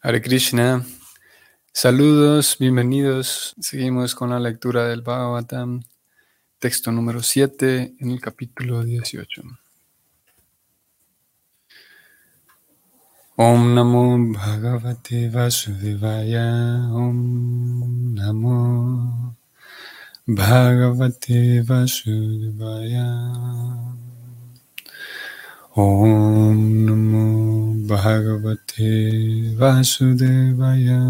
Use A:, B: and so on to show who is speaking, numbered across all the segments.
A: Hare Krishna. Saludos, bienvenidos. Seguimos con la lectura del Bhagavatam, texto número 7 en el capítulo 18. Om Namo Bhagavate Vasudevaya. Om Namo Bhagavate Vasudevaya. Om Namo Bhagavate Vasudevaya.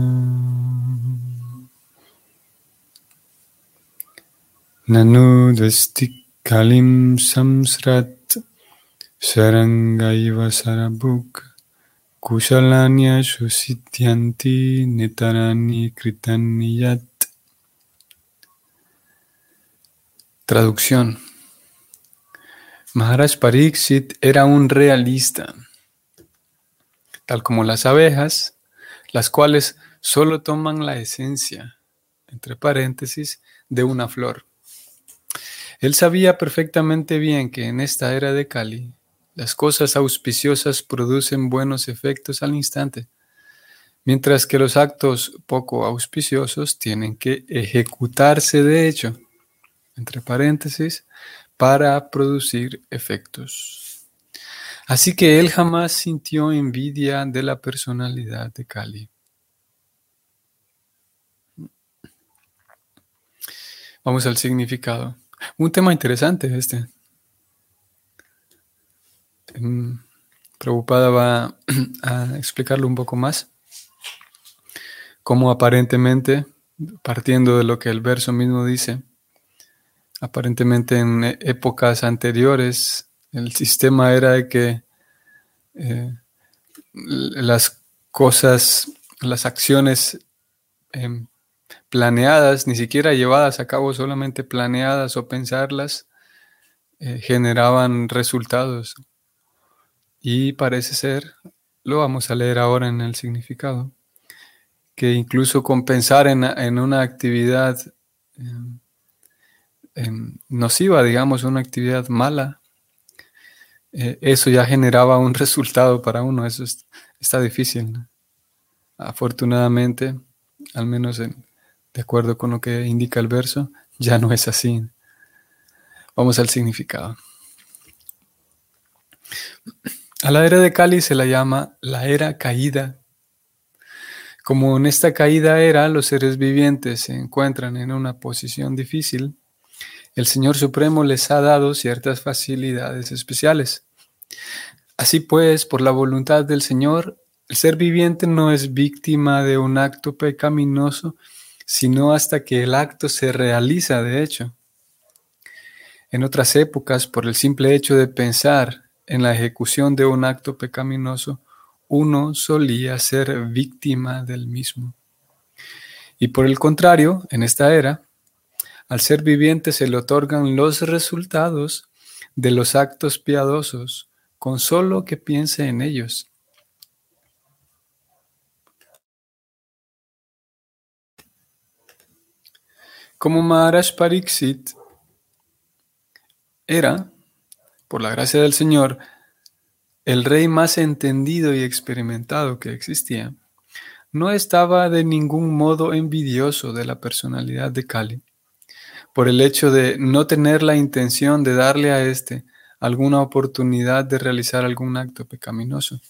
A: Nanu Kalim Samsrat Sarangaiva Sarabuk Kushalanya Shusityanti Netarani Kritaniyat. Traducción. Maharaj Pariksit era un realista, tal como las abejas, las cuales solo toman la esencia, entre paréntesis, de una flor. Él sabía perfectamente bien que en esta era de Kali, las cosas auspiciosas producen buenos efectos al instante, mientras que los actos poco auspiciosos tienen que ejecutarse de hecho, entre paréntesis, para producir efectos. Así que él jamás sintió envidia de la personalidad de Kali. Vamos al significado. Un tema interesante este. Preocupada va a explicarlo un poco más. Cómo aparentemente, partiendo de lo que el verso mismo dice, Aparentemente en épocas anteriores el sistema era de que eh, las cosas, las acciones em, planeadas, ni siquiera llevadas a cabo, solamente planeadas o pensarlas, eh, generaban resultados. Y parece ser, lo vamos a leer ahora en el significado, que incluso con pensar en, en una actividad em, nociva, digamos, una actividad mala, eh, eso ya generaba un resultado para uno. Eso está difícil. Afortunadamente, al menos de acuerdo con lo que indica el verso, ya no es así. Vamos al significado. A la era de Cali se la llama la era caída. Como en esta caída era los seres vivientes se encuentran en una posición difícil, el Señor Supremo les ha dado ciertas facilidades especiales. Así pues, por la voluntad del Señor, el ser viviente no es víctima de un acto pecaminoso, sino hasta que el acto se realiza de hecho. En otras épocas, por el simple hecho de pensar en la ejecución de un acto pecaminoso, uno solía ser víctima del mismo. Y por el contrario, en esta era, al ser viviente se le otorgan los resultados de los actos piadosos con solo que piense en ellos. Como Maharaj Pariksit era, por la gracia del Señor, el rey más entendido y experimentado que existía, no estaba de ningún modo envidioso de la personalidad de Kali por el hecho de no tener la intención de darle a éste alguna oportunidad de realizar algún acto pecaminoso.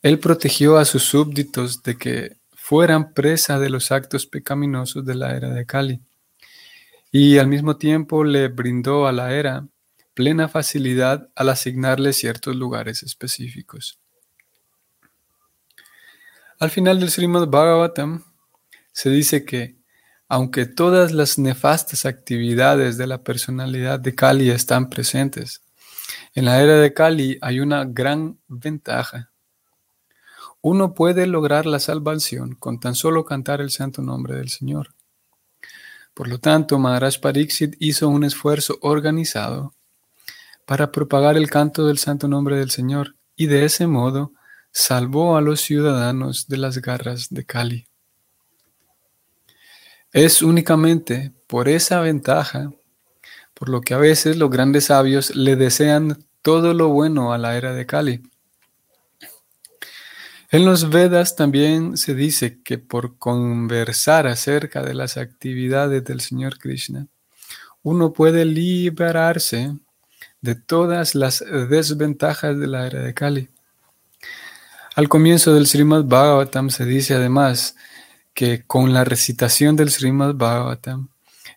A: Él protegió a sus súbditos de que fueran presa de los actos pecaminosos de la era de Cali, y al mismo tiempo le brindó a la era plena facilidad al asignarle ciertos lugares específicos. Al final del Srimad Bhagavatam se dice que aunque todas las nefastas actividades de la personalidad de Kali están presentes, en la era de Kali hay una gran ventaja. Uno puede lograr la salvación con tan solo cantar el santo nombre del Señor. Por lo tanto, Maharaj Pariksit hizo un esfuerzo organizado para propagar el canto del santo nombre del Señor y de ese modo salvó a los ciudadanos de las garras de Kali. Es únicamente por esa ventaja por lo que a veces los grandes sabios le desean todo lo bueno a la era de Cali. En los Vedas también se dice que por conversar acerca de las actividades del Señor Krishna, uno puede liberarse de todas las desventajas de la era de Kali. Al comienzo del Srimad Bhagavatam se dice además que con la recitación del Srimad Bhagavatam,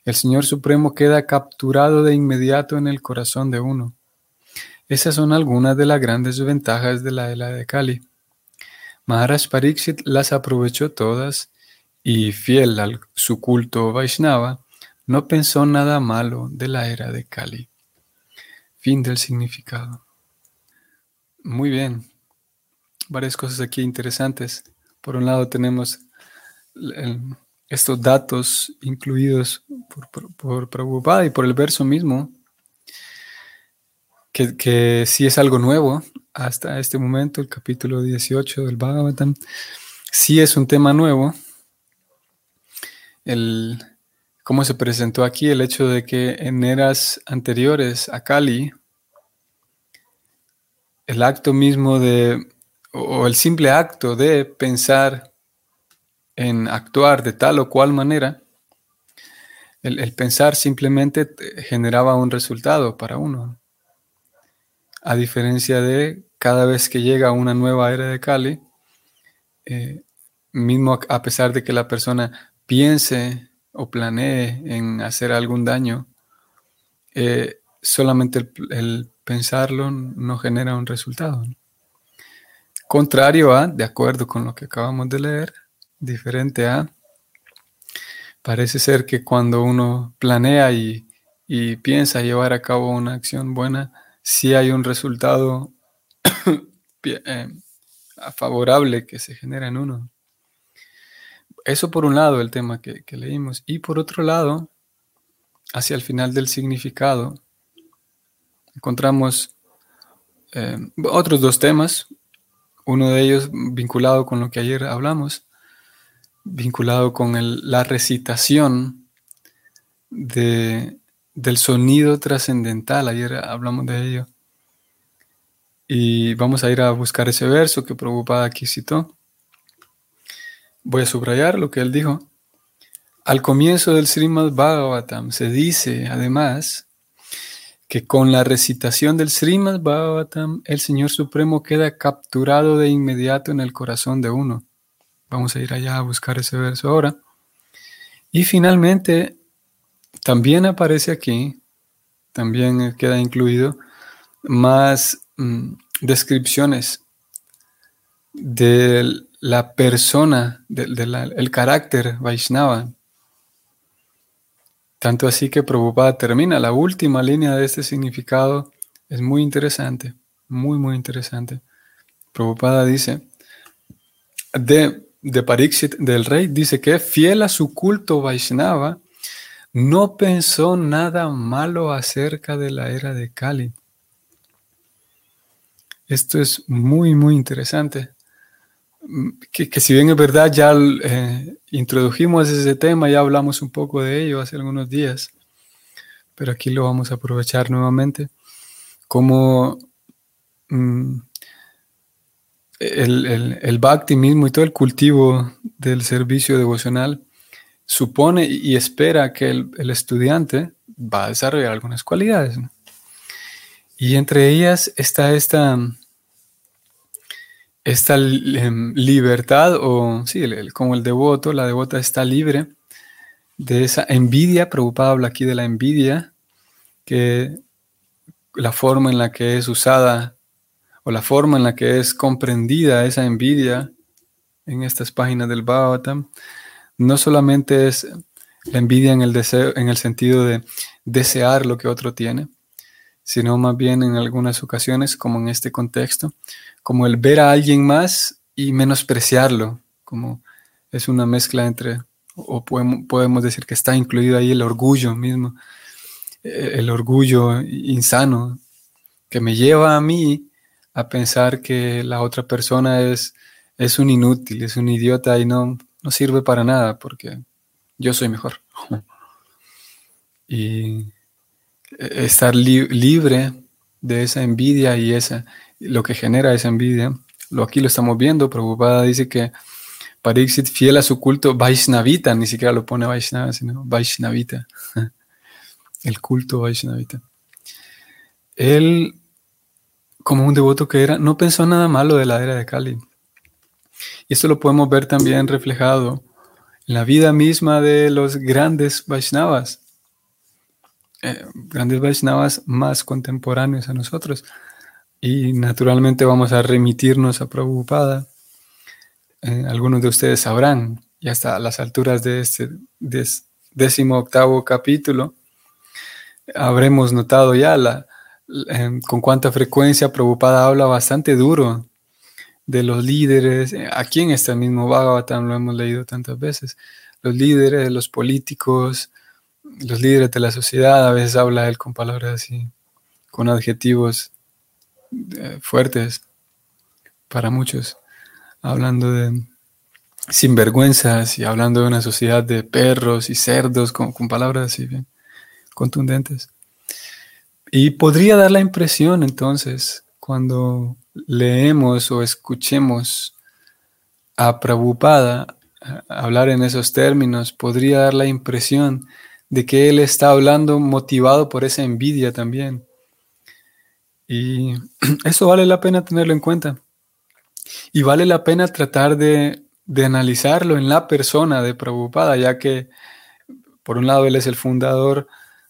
A: el Señor Supremo queda capturado de inmediato en el corazón de uno. Esas son algunas de las grandes ventajas de la era de Kali. Maharaj Pariksit las aprovechó todas y, fiel a su culto Vaishnava, no pensó nada malo de la era de Kali. Fin del significado. Muy bien. Varias cosas aquí interesantes. Por un lado tenemos estos datos incluidos por, por, Prabhupada y por el verso mismo, que, que sí es algo nuevo hasta este momento, el capítulo 18 del Bhagavatam, sí es un tema nuevo. El, cómo se presentó aquí el hecho de que en eras anteriores a Kali, el acto mismo de, o el simple acto de pensar en actuar de tal o cual manera, el, pensar simplemente generaba un resultado para uno. A diferencia de cada vez que llega una nueva era de Kali, eh, mismo a pesar de que la persona piense o planee en hacer algún daño, eh, solamente el, pensarlo no genera un resultado. Contrario a, de acuerdo con lo que acabamos de leer, diferente a, parece ser que cuando uno planea y, piensa llevar a cabo una acción buena, si hay un resultado eh, favorable que se genera en uno. Eso por un lado, el tema que, leímos. Y por otro lado, hacia el final del significado, encontramos eh, otros dos temas. Uno de ellos vinculado con lo que ayer hablamos, vinculado con la recitación de, del sonido trascendental. Ayer hablamos de ello. Y vamos a ir a buscar ese verso que Prabhupada aquí citó. Voy a subrayar lo que él dijo. Al comienzo del Srimad Bhagavatam se dice, además, que con la recitación del Srimad Bhagavatam el Señor Supremo queda capturado de inmediato en el corazón de uno. Vamos a ir allá a buscar ese verso ahora. Y finalmente, también aparece aquí, también queda incluido, más mm, descripciones del la persona, del carácter Vaishnava. Tanto así que Prabhupada termina la última línea de este significado. Es muy interesante, muy, muy interesante. Prabhupada dice, de, de Pariksit, del rey, dice que fiel a su culto Vaishnava, no pensó nada malo acerca de la era de Kali. Esto es muy, muy interesante que, si bien es verdad, ya eh, introdujimos ese tema, ya hablamos un poco de ello hace algunos días, pero aquí lo vamos a aprovechar nuevamente, como mm, el, el, el, bhakti mismo y todo el cultivo del servicio devocional supone y espera que el, el estudiante va a desarrollar algunas cualidades. Y entre ellas está esta esta em, libertad, o sí, como el devoto, la devota está libre de esa envidia, preocupada habla aquí de la envidia, que la forma en la que es usada o la forma en la que es comprendida esa envidia en estas páginas del Bhagavatam, no solamente es la envidia en el deseo, en el sentido de desear lo que otro tiene, sino más bien en algunas ocasiones, como en este contexto, como el ver a alguien más y menospreciarlo, como es una mezcla entre, o podemos, decir que está incluido ahí el orgullo mismo, eh, el orgullo insano, que me lleva a mí a pensar que la otra persona es, es un inútil, es un idiota y no, no sirve para nada porque yo soy mejor. y estar libre de esa envidia y esa lo que genera esa envidia, lo aquí lo estamos viendo, Prabhupada dice que Pariksit fiel a su culto Vaishnavita, ni siquiera lo pone Vaishnava, sino Vaishnavita, el culto Vaishnavita. Él, como un devoto que era, no pensó nada malo de la era de Kali. Y esto lo podemos ver también reflejado en la vida misma de los grandes Vaishnavas, eh, grandes Vaishnavas más contemporáneos a nosotros. Y naturalmente vamos a remitirnos a Prabhupada. Eh, algunos de ustedes sabrán, y hasta las alturas de este décimo octavo capítulo, habremos notado ya la, con cuánta frecuencia Prabhupada habla bastante duro de los líderes. Eh, aquí en este mismo Bhagavatam lo hemos leído tantas veces. Los líderes, los políticos, los líderes de la sociedad, a veces habla él con palabras así, con adjetivos eh, fuertes para muchos, hablando de sinvergüenzas y hablando de una sociedad de perros y cerdos, con, palabras así bien contundentes. Y podría dar la impresión entonces, cuando leemos o escuchemos a Prabhupada hablar en esos términos, podría dar la impresión de que él está hablando motivado por esa envidia también. Y eso vale la pena tenerlo en cuenta. Y vale la pena tratar de, analizarlo en la persona de Prabhupada, ya que por un lado él es el fundador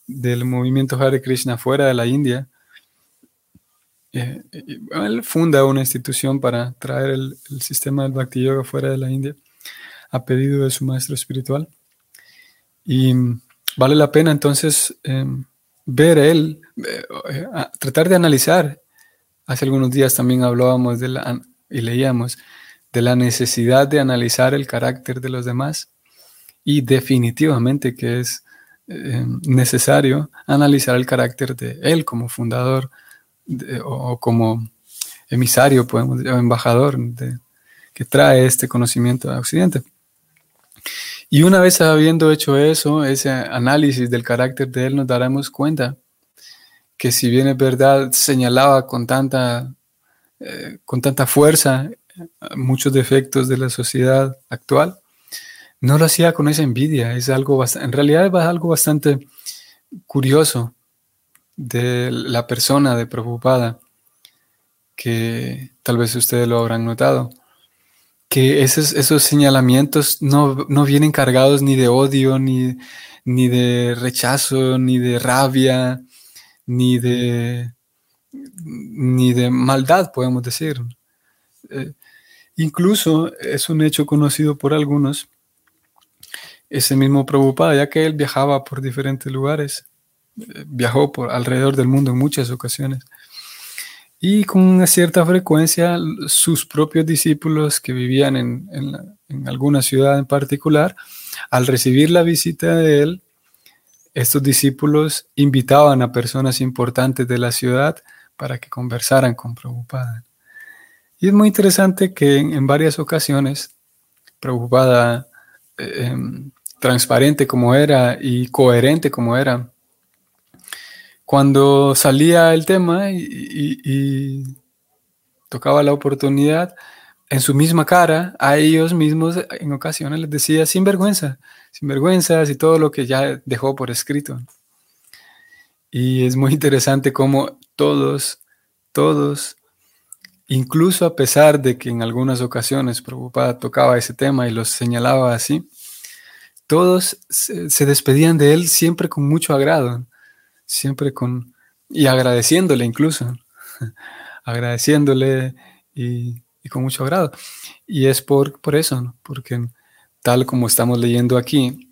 A: del movimiento Hare Krishna fuera de la India. Eh, él funda una institución para traer el, sistema del Bhakti Yoga fuera de la India a pedido de su maestro espiritual. Y vale la pena entonces em, ver él, eh, tratar de analizar. Hace algunos días también hablábamos de la, y leíamos de la necesidad de analizar el carácter de los demás y definitivamente que es em, necesario analizar el carácter de él como fundador o, como emisario, podemos o embajador que trae este conocimiento a Occidente. Y una vez habiendo hecho eso, ese análisis del carácter de él, nos daremos cuenta que si bien es verdad, señalaba con tanta, eh, con tanta fuerza eh, muchos defectos de la sociedad actual, no lo hacía con esa envidia. Es algo en realidad es algo bastante curioso de la persona de preocupada que tal vez ustedes lo habrán notado que esos, señalamientos no, vienen cargados ni de odio, ni, ni de rechazo, ni de rabia, ni de, ni de maldad, podemos decir. Eh, incluso es un hecho conocido por algunos, ese mismo Prabhupada, ya que él viajaba por diferentes lugares, eh, viajó por alrededor del mundo en muchas ocasiones. Y con una cierta frecuencia sus propios discípulos que vivían en, alguna ciudad en particular, al recibir la visita de él, estos discípulos invitaban a personas importantes de la ciudad para que conversaran con Prabhupada. Y es muy interesante que en, varias ocasiones Prabhupada, eh, em, transparente como era y coherente como era, cuando salía el tema y, tocaba la oportunidad, en su misma cara, a ellos mismos en ocasiones les decía sin vergüenza, sin vergüenzas y todo lo que ya dejó por escrito. Y es muy interesante cómo todos, todos, incluso a pesar de que en algunas ocasiones preocupada tocaba ese tema y los señalaba así, todos se despedían de él siempre con mucho agrado siempre con, y agradeciéndole incluso, agradeciéndole y, con mucho agrado. Y es por, por eso, porque tal como estamos leyendo aquí,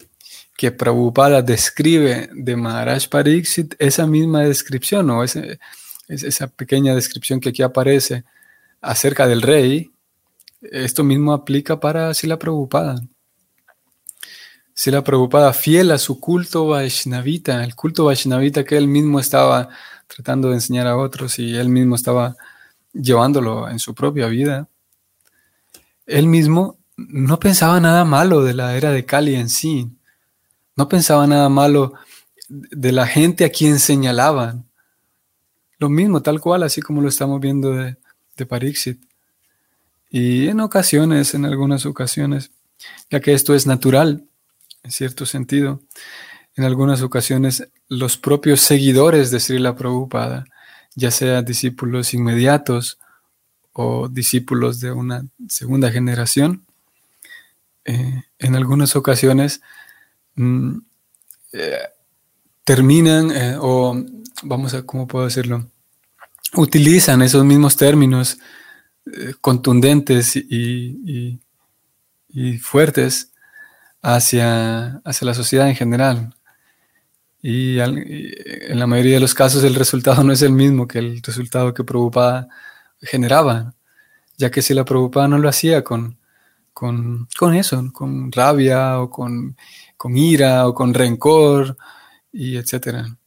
A: que Prabhupada describe de Maharaj Pariksit esa misma descripción o esa pequeña descripción que aquí aparece acerca del rey, esto mismo aplica para Sila Prabhupada la preocupada fiel a su culto Vaishnavita, el culto Vaishnavita que él mismo estaba tratando de enseñar a otros y él mismo estaba llevándolo en su propia vida. Él mismo no pensaba nada malo de la era de Kali en sí, no pensaba nada malo de la gente a quien señalaban. Lo mismo, tal cual, así como lo estamos viendo de, de. Y en ocasiones, en algunas ocasiones, ya que esto es natural, en cierto sentido, en algunas ocasiones los propios seguidores de Srila Prabhupada, ya sean discípulos inmediatos o discípulos de una segunda generación, eh, en algunas ocasiones mm, eh, terminan eh, o vamos a, ¿cómo puedo decirlo? Utilizan esos mismos términos contundentes y, fuertes hacia, hacia la sociedad en general. Y, en la mayoría de los casos el resultado no es el mismo que el resultado que Prabhupada generaba, ya que si la Prabhupada no lo hacía con, con, eso, con rabia o con, con, ira o con rencor y etcétera.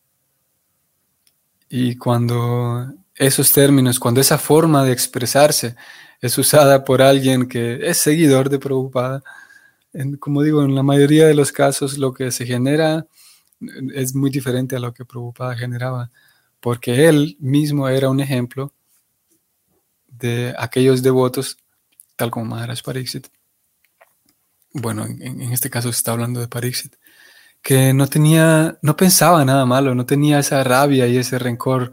A: Y cuando esos términos, cuando esa forma de expresarse es usada por alguien que es seguidor de Prabhupada, como digo, en la mayoría de los casos lo que se genera es muy diferente a lo que Prabhupada generaba, porque él mismo era un ejemplo de aquellos devotos, tal como Maharaj Pariksit. Bueno, en, este caso se está hablando de Pariksit, que no tenía, no pensaba nada malo, no tenía esa rabia y ese rencor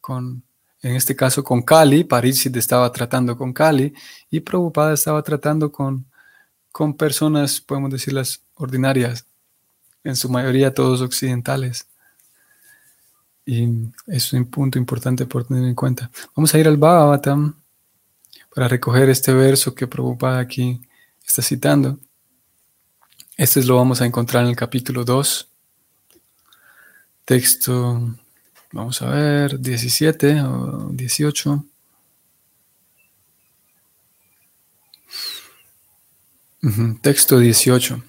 A: con, en este caso con Kali, Pariksit estaba tratando con Kali y Prabhupada estaba tratando con, con personas, podemos decirlas, ordinarias, en su mayoría todos occidentales. Y es un punto importante por tener en cuenta. Vamos a ir al Bhagavatam para recoger este verso que Prabhupada aquí está citando. Este lo vamos a encontrar en el capítulo 2, texto, vamos a ver, 17 o 18. Texto 18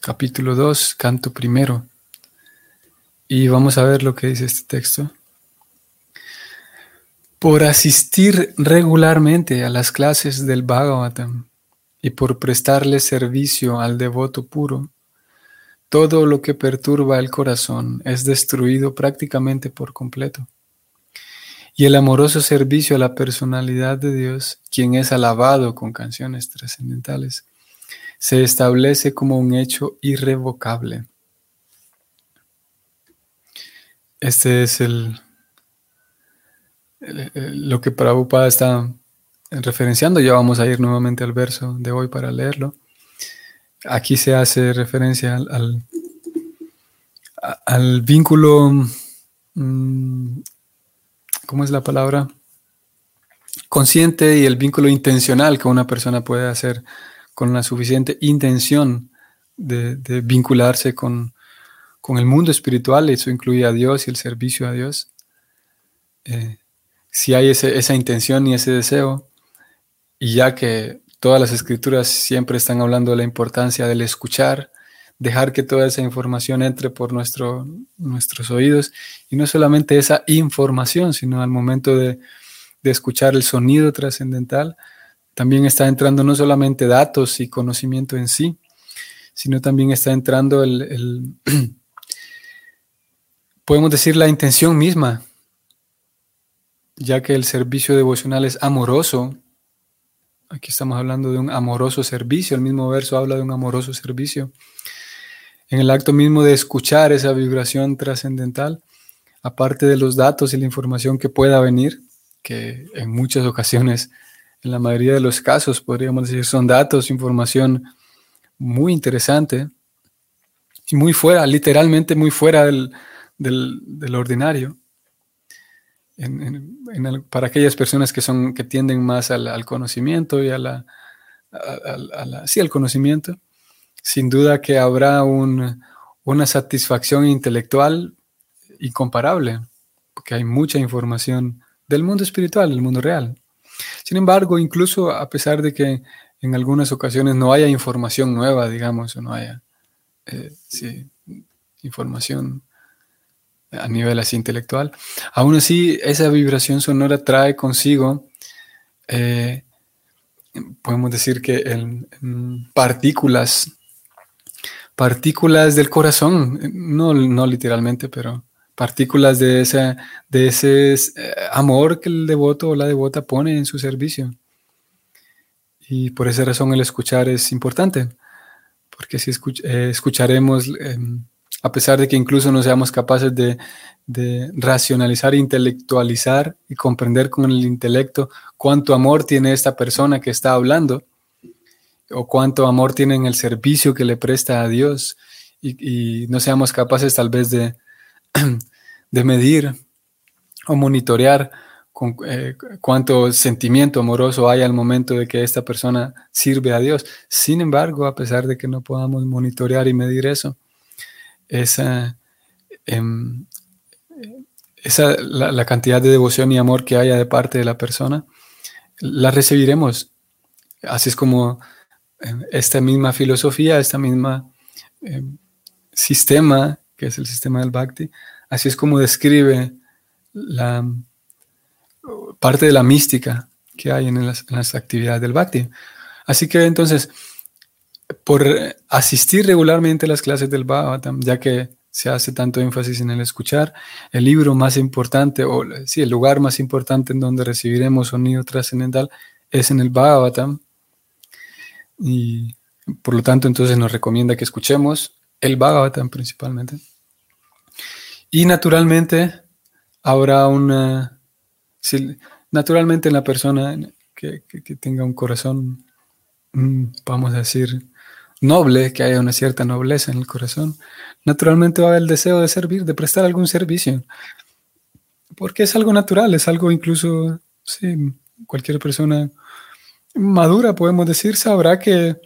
A: capítulo 2, canto primero. Y vamos a ver lo que dice este texto. Por asistir regularmente a las clases del Bhagavatam y por prestarle servicio al devoto puro, todo lo que perturba el corazón es destruido prácticamente por completo. Y el amoroso servicio a la personalidad de Dios, quien es alabado con canciones trascendentales, se establece como un hecho irrevocable. Este es el, lo que Prabhupada está referenciando. Ya vamos a ir nuevamente al verso de hoy para leerlo. Aquí se hace referencia al, al, vínculo, mm, ¿cómo es la palabra? Consciente y el vínculo intencional que una persona puede hacer con la suficiente intención de, vincularse con, el mundo espiritual, eso incluye a Dios y el servicio a Dios. Eh, si hay esa intención y ese deseo, y ya que todas las escrituras siempre están hablando de la importancia del escuchar, dejar que toda esa información entre por nuestro, nuestros oídos, y no solamente esa información, sino al momento de, de escuchar el sonido trascendental, también está entrando no solamente datos y conocimiento en sí, sino también está entrando el, podemos decir, la intención misma, ya que el servicio devocional es amoroso. Aquí estamos hablando de un amoroso servicio, el mismo verso habla de un amoroso servicio. En el acto mismo de escuchar esa vibración trascendental, aparte de los datos y la información que pueda venir, que en muchas ocasiones en la mayoría de los casos, podríamos decir, son datos, información muy interesante y muy fuera, literalmente muy fuera del, ordinario. para aquellas personas que son que tienden más al, conocimiento y a la, sí, al conocimiento, sin duda que habrá una satisfacción intelectual incomparable, porque hay mucha información del mundo espiritual, del mundo real. Sin embargo, incluso a pesar de que en algunas ocasiones no haya información nueva, digamos, o no haya eh, información a nivel así intelectual, aún así esa vibración sonora trae consigo, eh, podemos decir que en, partículas, partículas del corazón, no, no literalmente, pero partículas de, de ese eh, amor que el devoto o la devota pone en su servicio. Y por esa razón el escuchar es importante, porque si eh, escucharemos, em, a pesar de que incluso no seamos capaces de, de racionalizar, intelectualizar y comprender con el intelecto cuánto amor tiene esta persona que está hablando, o cuánto amor tiene en el servicio que le presta a Dios, y, no seamos capaces tal vez de, de medir o monitorear eh, cuánto sentimiento amoroso hay al momento de que esta persona sirve a Dios. Sin embargo, a pesar de que no podamos monitorear y medir eso, esa, em, esa la, cantidad de devoción y amor que haya de parte de la persona, la recibiremos. Así es como esta misma filosofía, esta misma em, sistema, que es el sistema del Bhakti, así es como describe la parte de la mística que hay en las, actividades del Bhakti. Así que entonces, por asistir regularmente a las clases del Bhagavatam, ya que se hace tanto énfasis en el escuchar, el libro más importante, o sí, el lugar más importante en donde recibiremos sonido trascendental es en el Bhagavatam. Y por lo tanto, entonces nos recomienda que escuchemos el Bhagavatam principalmente. Y naturalmente habrá una, naturalmente en la persona que, tenga un corazón, mm, vamos a decir, noble, que haya una cierta nobleza en el corazón, naturalmente va a haber el deseo de servir, de prestar algún servicio. Porque es algo natural, es algo incluso, sí, cualquier persona madura, podemos decir, sabrá que,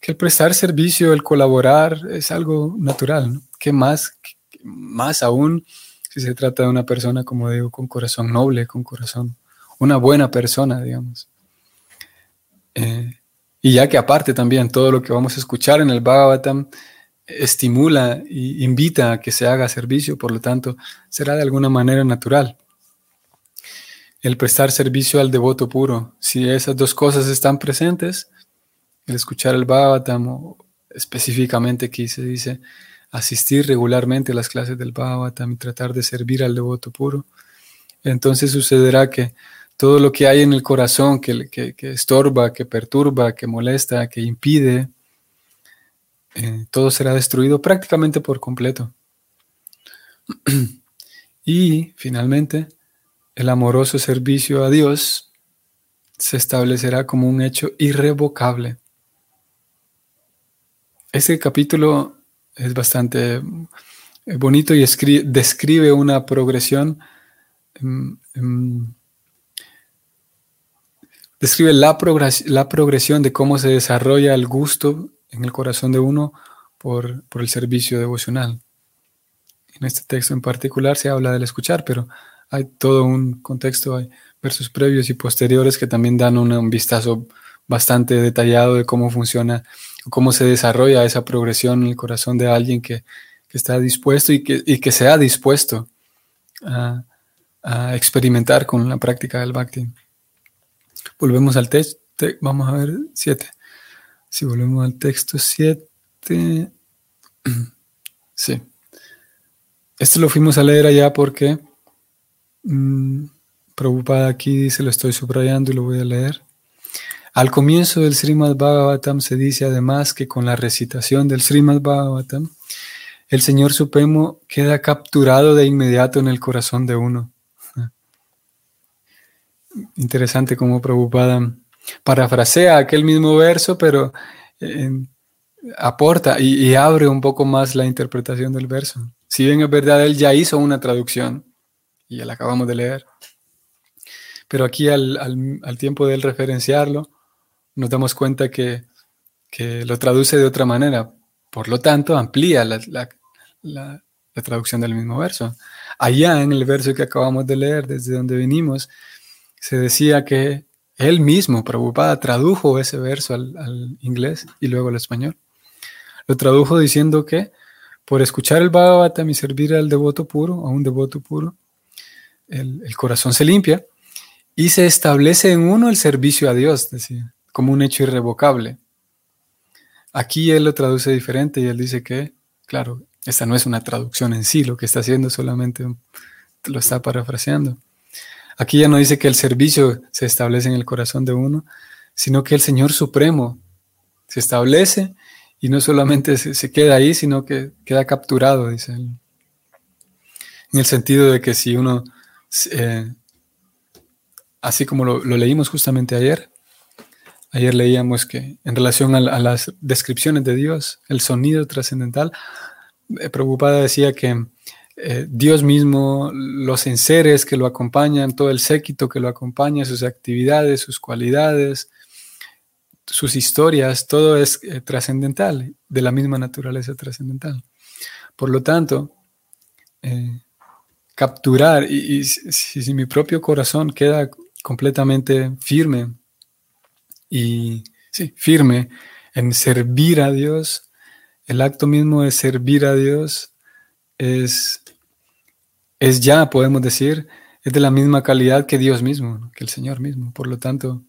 A: el prestar servicio, el colaborar, es algo natural. ¿Qué más, más aún si se trata de una persona, como digo, con corazón noble, con corazón, una buena persona, digamos. Eh, y ya que aparte también todo lo que vamos a escuchar en el Bhagavatam estimula e invita a que se haga servicio, por lo tanto, será de alguna manera natural. El prestar servicio al devoto puro, si esas dos cosas están presentes, el escuchar el Bhagavatam, o específicamente aquí se dice asistir regularmente a las clases del Bhagavatam y tratar de servir al devoto puro, entonces sucederá que todo lo que hay en el corazón que, estorba, que perturba, que molesta, que impide, eh, todo será destruido prácticamente por completo. y finalmente, el amoroso servicio a Dios se establecerá como un hecho irrevocable. Este capítulo es bastante eh, bonito y describe una progresión, em, em, describe la, progresión de cómo se desarrolla el gusto en el corazón de uno por, por, el servicio devocional. En este texto en particular se habla del escuchar, pero hay todo un contexto, hay versos previos y posteriores que también dan un vistazo bastante detallado de cómo funciona cómo se desarrolla esa progresión en el corazón de alguien que, está dispuesto y que, y que se ha dispuesto a, experimentar con la práctica del bhakti. Volvemos al texto, vamos a ver 7. Si volvemos al texto 7, sí. Esto lo fuimos a leer allá porque mmm, aquí se lo estoy subrayando y lo voy a leer. Al comienzo del Srimad Bhagavatam se dice además que con la recitación del Srimad Bhagavatam, el Señor Supremo queda capturado de inmediato en el corazón de uno. Interesante cómo Prabhupada parafrasea aquel mismo verso, pero aporta y, abre un poco más la interpretación del verso. Si bien es verdad, él ya hizo una traducción y la acabamos de leer, pero aquí al, al tiempo de él referenciarlo, nos damos cuenta que, lo traduce de otra manera. Por lo tanto, amplía la, traducción del mismo verso. Allá en el verso que acabamos de leer, desde donde venimos, se decía que él mismo, Prabhupada, tradujo ese verso al, inglés y luego al español. Lo tradujo diciendo que por escuchar el Bhagavatam y servir al devoto puro, a un devoto puro, el, corazón se limpia y se establece en uno el servicio a Dios, decía como un hecho irrevocable. Aquí él lo traduce diferente y él dice que, claro, esta no es una traducción en sí, lo que está haciendo solamente lo está parafraseando. Aquí ya no dice que el servicio se establece en el corazón de uno, sino que el Señor Supremo se establece y no solamente se, queda ahí, sino que queda capturado, dice él. En el sentido de que si uno, eh, así como lo, leímos justamente ayer, ayer leíamos que en relación a, las descripciones de Dios, el sonido trascendental, eh, Preocupada decía que eh, Dios mismo, los enseres que lo acompañan, todo el séquito que lo acompaña, sus actividades, sus cualidades, sus historias, todo es trascendental, de la misma naturaleza trascendental. Por lo tanto, capturar, y, si, mi propio corazón queda completamente firme y sí, firme en servir a Dios, el acto mismo de servir a Dios es, es ya, podemos decir, es de la misma calidad que Dios mismo, que el Señor mismo. Por lo tanto,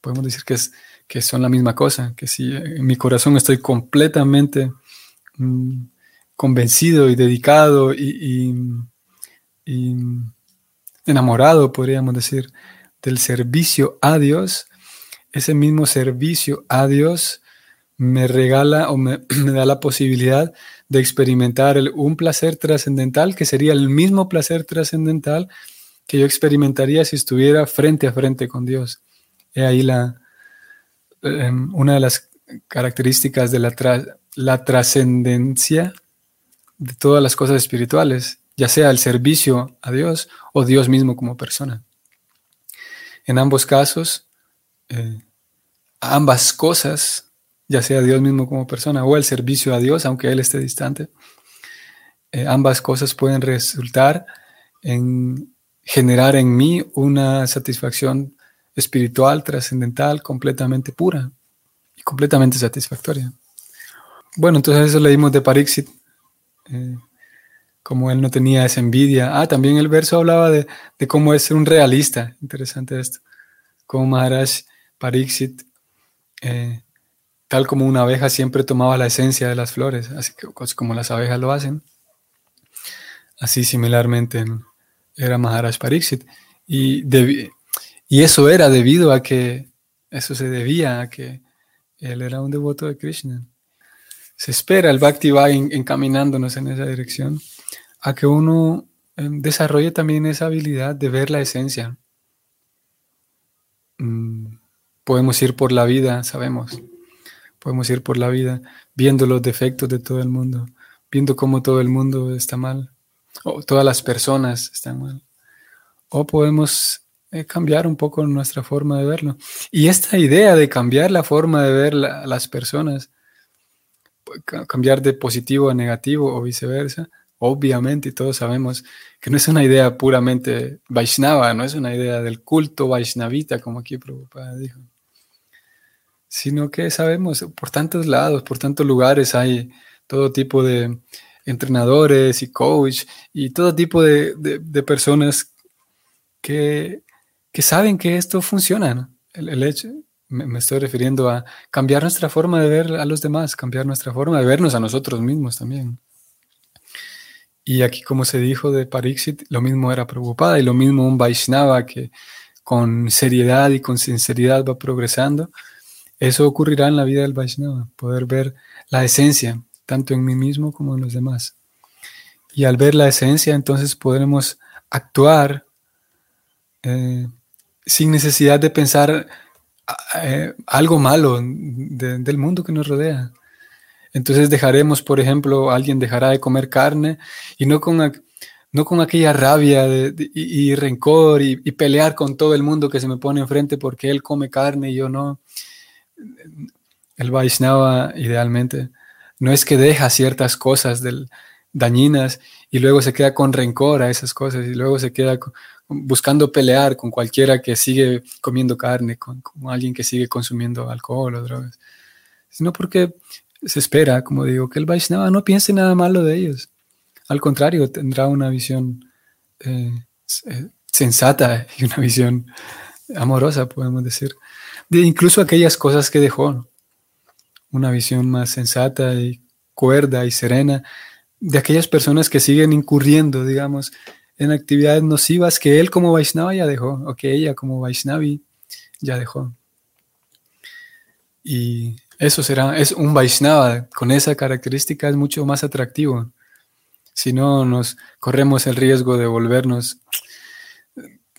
A: podemos decir que es que son la misma cosa, que si en mi corazón estoy completamente mm, convencido y dedicado y, enamorado, podríamos decir, del servicio a Dios, ese mismo servicio a Dios me regala o me, da la posibilidad de experimentar un placer trascendental que sería el mismo placer trascendental que yo experimentaría si estuviera frente a frente con Dios. He ahí la, Em, una de las características de la, trascendencia de todas las cosas espirituales, ya sea el servicio a Dios o Dios mismo como persona. En ambos casos, eh, ambas cosas, ya sea Dios mismo como persona o el servicio a Dios, aunque Él esté distante, eh, ambas cosas pueden resultar en generar en mí una satisfacción espiritual, trascendental, completamente pura y completamente satisfactoria. Bueno, entonces eso leímos de Parixit, eh, como él no tenía esa envidia. Ah, también el verso hablaba de, cómo es un realista. Interesante esto. Como Maharaj Parixit, eh, tal como una abeja siempre tomaba la esencia de las flores, así que como las abejas lo hacen. Así similarmente era Maharaj Parixit. Y de, y eso era debido a que, eso se debía a que él era un devoto de Krishna. Se espera, el Bhakti va encaminándonos en esa dirección, a que uno em, desarrolle también esa habilidad de ver la esencia. Mm, podemos ir por la vida, sabemos, podemos ir por la vida viendo los defectos de todo el mundo, viendo cómo todo el mundo está mal, o todas las personas están mal. O podemos eh, cambiar un poco nuestra forma de verlo. Y esta idea de cambiar la forma de ver a las personas, cambiar de positivo a negativo o viceversa, obviamente, todos sabemos que no es una idea puramente Vaishnava, no es una idea del culto Vaishnavita, como aquí Prabhupada dijo, sino que sabemos, por tantos lados, por tantos lugares hay todo tipo de entrenadores y coach y todo tipo de, de personas que que saben que esto funciona. El, hecho, me, estoy refiriendo a cambiar nuestra forma de ver a los demás, cambiar nuestra forma de vernos a nosotros mismos también. Y aquí, como se dijo de Parixit, lo mismo era preocupada y lo mismo un Vaishnava que con seriedad y con sinceridad va progresando. Eso ocurrirá en la vida del Vaishnava, poder ver la esencia, tanto en mí mismo como en los demás. Y al ver la esencia, entonces podremos actuar eh, sin necesidad de pensar eh, algo malo del mundo que nos rodea. Entonces dejaremos, por ejemplo, alguien dejará de comer carne y no con, no con aquella rabia y, rencor y, pelear con todo el mundo que se me pone enfrente porque él come carne y yo no. El Vaishnava, idealmente, no es que deja ciertas cosas del, dañinas y luego se queda con rencor a esas cosas y luego se queda buscando pelear con cualquiera que sigue comiendo carne, con, alguien que sigue consumiendo alcohol o drogas, sino porque se espera, como digo, que el Vaishnava no piense nada malo de ellos. Al contrario, tendrá una visión eh, eh, sensata y una visión amorosa, podemos decir, de incluso aquellas cosas que dejó. Una visión más sensata y cuerda y serena de aquellas personas que siguen incurriendo, digamos, en actividades nocivas que él como Vaishnava ya dejó, o que ella como Vaishnavi ya dejó. Y eso será, es un Vaishnava con esa característica es mucho más atractivo. Si no, nos corremos el riesgo de volvernos,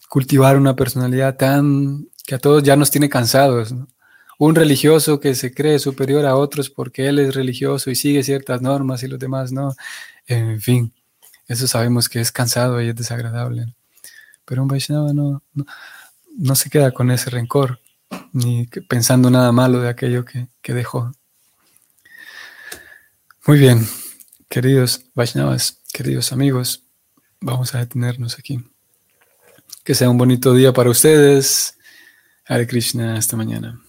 A: cultivar una personalidad tan que a todos ya nos tiene cansados. Un religioso que se cree superior a otros porque él es religioso y sigue ciertas normas y los demás no. En fin, eso sabemos que es cansado y es desagradable. Pero un Vaishnava no, no, se queda con ese rencor, ni pensando nada malo de aquello que, que dejó. Muy bien, queridos Vaishnavas, queridos amigos, vamos a detenernos aquí. Que sea un bonito día para ustedes. Hare Krishna, hasta mañana.